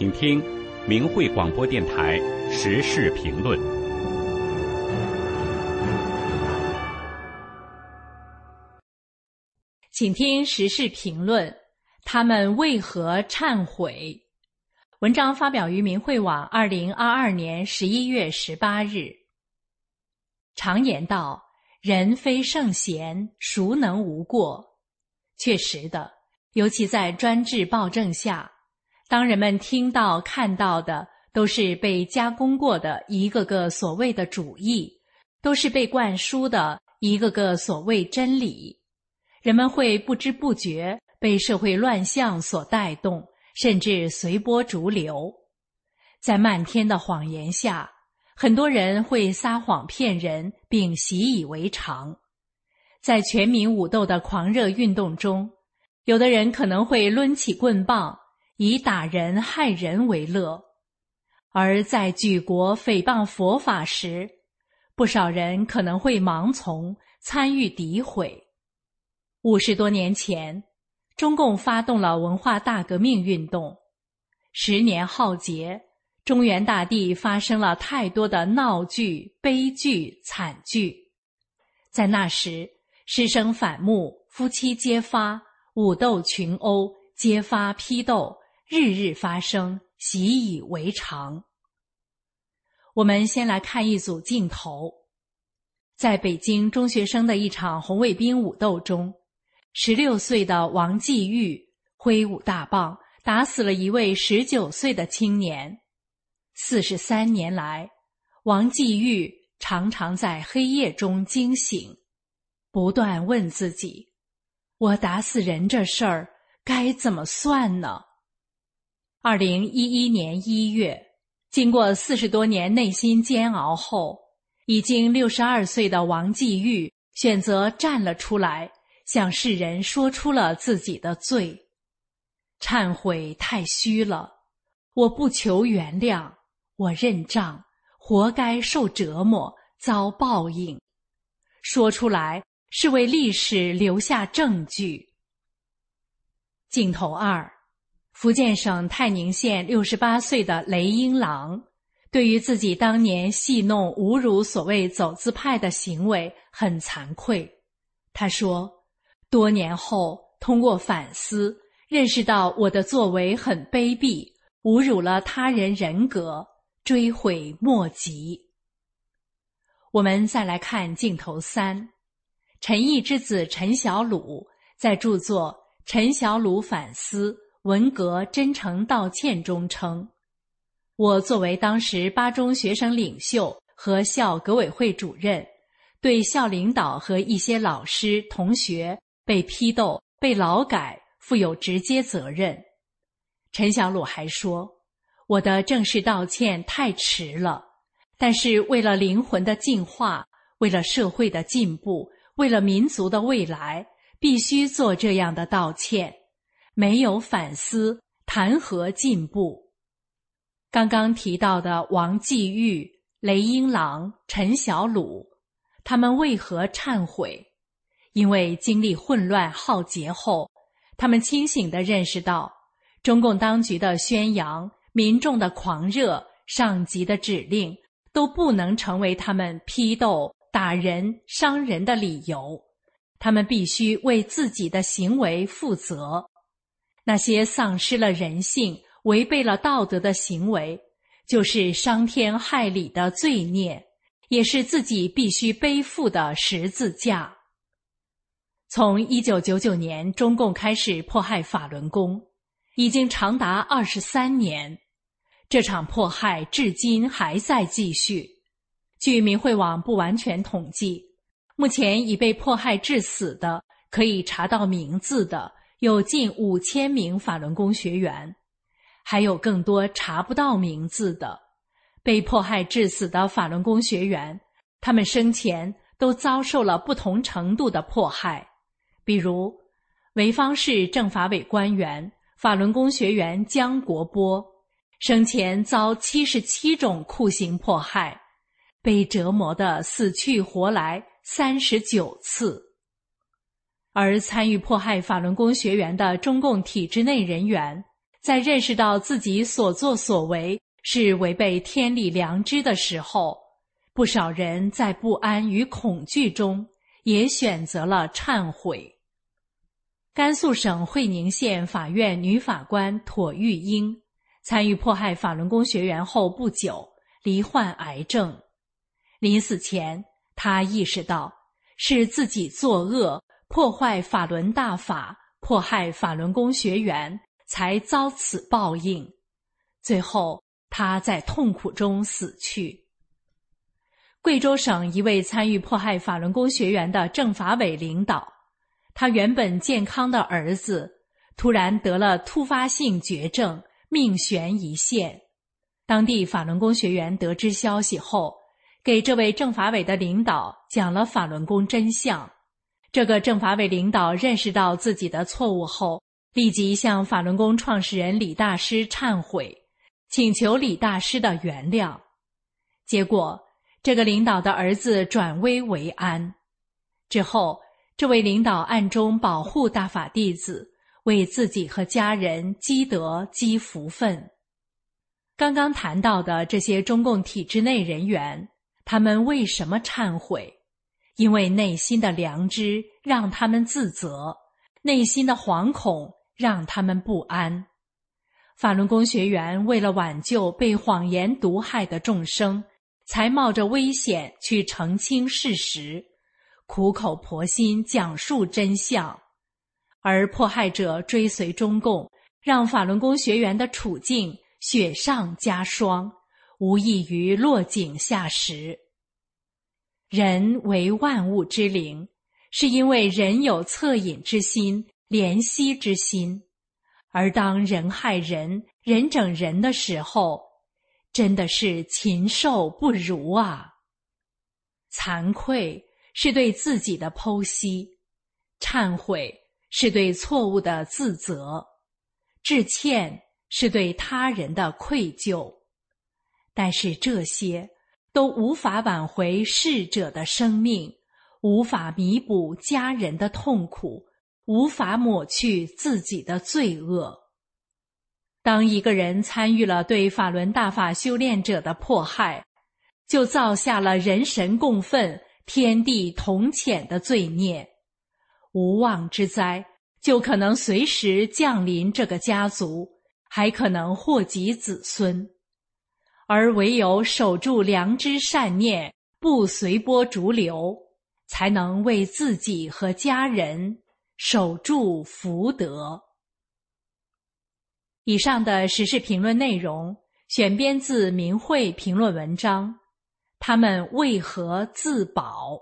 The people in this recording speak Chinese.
请听明慧广播电台时事评论。请听时事评论：他们为何忏悔？文章发表于明慧网，二零二二年十一月十八日。常言道：“人非圣贤，孰能无过？”确实的，尤其在专制暴政下。当人们听到、看到的都是被加工过的一个个所谓的主义，都是被灌输的一个个所谓真理，人们会不知不觉被社会乱象所带动，甚至随波逐流。在漫天的谎言下，很多人会撒谎骗人，并习以为常。在全民武斗的狂热运动中，有的人可能会抡起棍棒。以打人害人为乐，而在举国诽谤佛法时，不少人可能会盲从参与诋毁。五十多年前，中共发动了文化大革命运动，十年浩劫，中原大地发生了太多的闹剧、悲剧、惨剧。在那时，师生反目、夫妻揭发、武斗群殴、揭发批斗。日日发生，习以为常。我们先来看一组镜头，在北京中学生的一场红卫兵武斗中，十六岁的王继玉挥舞大棒，打死了一位十九岁的青年。四十三年来，王继玉常常在黑夜中惊醒，不断问自己：“我打死人这事儿该怎么算呢？”二零一一年一月，经过四十多年内心煎熬后，已经六十二岁的王继玉选择站了出来，向世人说出了自己的罪。忏悔太虚了，我不求原谅，我认账，活该受折磨，遭报应。说出来是为历史留下证据。镜头二。福建省泰宁县六十八岁的雷英郎，对于自己当年戏弄、侮辱所谓走资派的行为很惭愧。他说：“多年后，通过反思，认识到我的作为很卑鄙，侮辱了他人人格，追悔莫及。”我们再来看镜头三，陈毅之子陈小鲁在著作《陈小鲁反思》。文革真诚道歉中称：“我作为当时八中学生领袖和校革委会主任，对校领导和一些老师同学被批斗、被劳改负有直接责任。”陈小鲁还说：“我的正式道歉太迟了，但是为了灵魂的净化，为了社会的进步，为了民族的未来，必须做这样的道歉。”没有反思，谈何进步？刚刚提到的王继玉、雷英郎、陈小鲁，他们为何忏悔？因为经历混乱浩劫后，他们清醒地认识到，中共当局的宣扬、民众的狂热、上级的指令，都不能成为他们批斗、打人、伤人的理由。他们必须为自己的行为负责。那些丧失了人性、违背了道德的行为，就是伤天害理的罪孽，也是自己必须背负的十字架。从一九九九年中共开始迫害法轮功，已经长达二十三年，这场迫害至今还在继续。据明慧网不完全统计，目前已被迫害致死的，可以查到名字的。有近五千名法轮功学员，还有更多查不到名字的被迫害致死的法轮功学员。他们生前都遭受了不同程度的迫害，比如潍坊市政法委官员、法轮功学员姜国波，生前遭七十七种酷刑迫害，被折磨的死去活来三十九次。而参与迫害法轮功学员的中共体制内人员，在认识到自己所作所为是违背天理良知的时候，不少人在不安与恐惧中，也选择了忏悔。甘肃省会宁县法院女法官妥玉英，参与迫害法轮功学员后不久，罹患癌症。临死前，她意识到是自己作恶，破坏法轮大法，迫害法轮功学员，才遭此报应。最后，他在痛苦中死去。贵州省一位参与迫害法轮功学员的政法委领导。他原本健康的儿子突然得了突发性绝症，命悬一线。当地法轮功学员得知消息后，给这位政法委的领导讲了法轮功真相。这个政法委领导认识到自己的错误后，立即向法轮功创始人李大师忏悔，请求李大师的原谅。结果，这个领导的儿子转危为安。之后。这位领导暗中保护大法弟子，为自己和家人积德积福分。刚刚谈到的这些中共体制内人员，他们为什么忏悔？因为内心的良知让他们自责，内心的惶恐让他们不安。法轮功学员为了挽救被谎言毒害的众生，才冒着危险去澄清事实。苦口婆心讲述真相，而迫害者追随中共，让法轮功学员的处境雪上加霜，无异于落井下石。人为万物之灵，是因为人有恻隐之心、怜惜之心，而当人害人、人整人的时候，真的是禽兽不如啊！惭愧。是对自己的剖析，忏悔是对错误的自责，致歉是对他人的愧疚，但是这些都无法挽回逝者的生命，无法弥补家人的痛苦，无法抹去自己的罪恶。当一个人参与了对法轮大法修炼者的迫害，就造下了人神共愤。天地同谴的罪孽，无妄之灾就可能随时降临这个家族，还可能祸及子孙。而唯有守住良知善念，不随波逐流，才能为自己和家人守住福德。以上的时事评论内容选编自明慧评论文章。他们为何自保？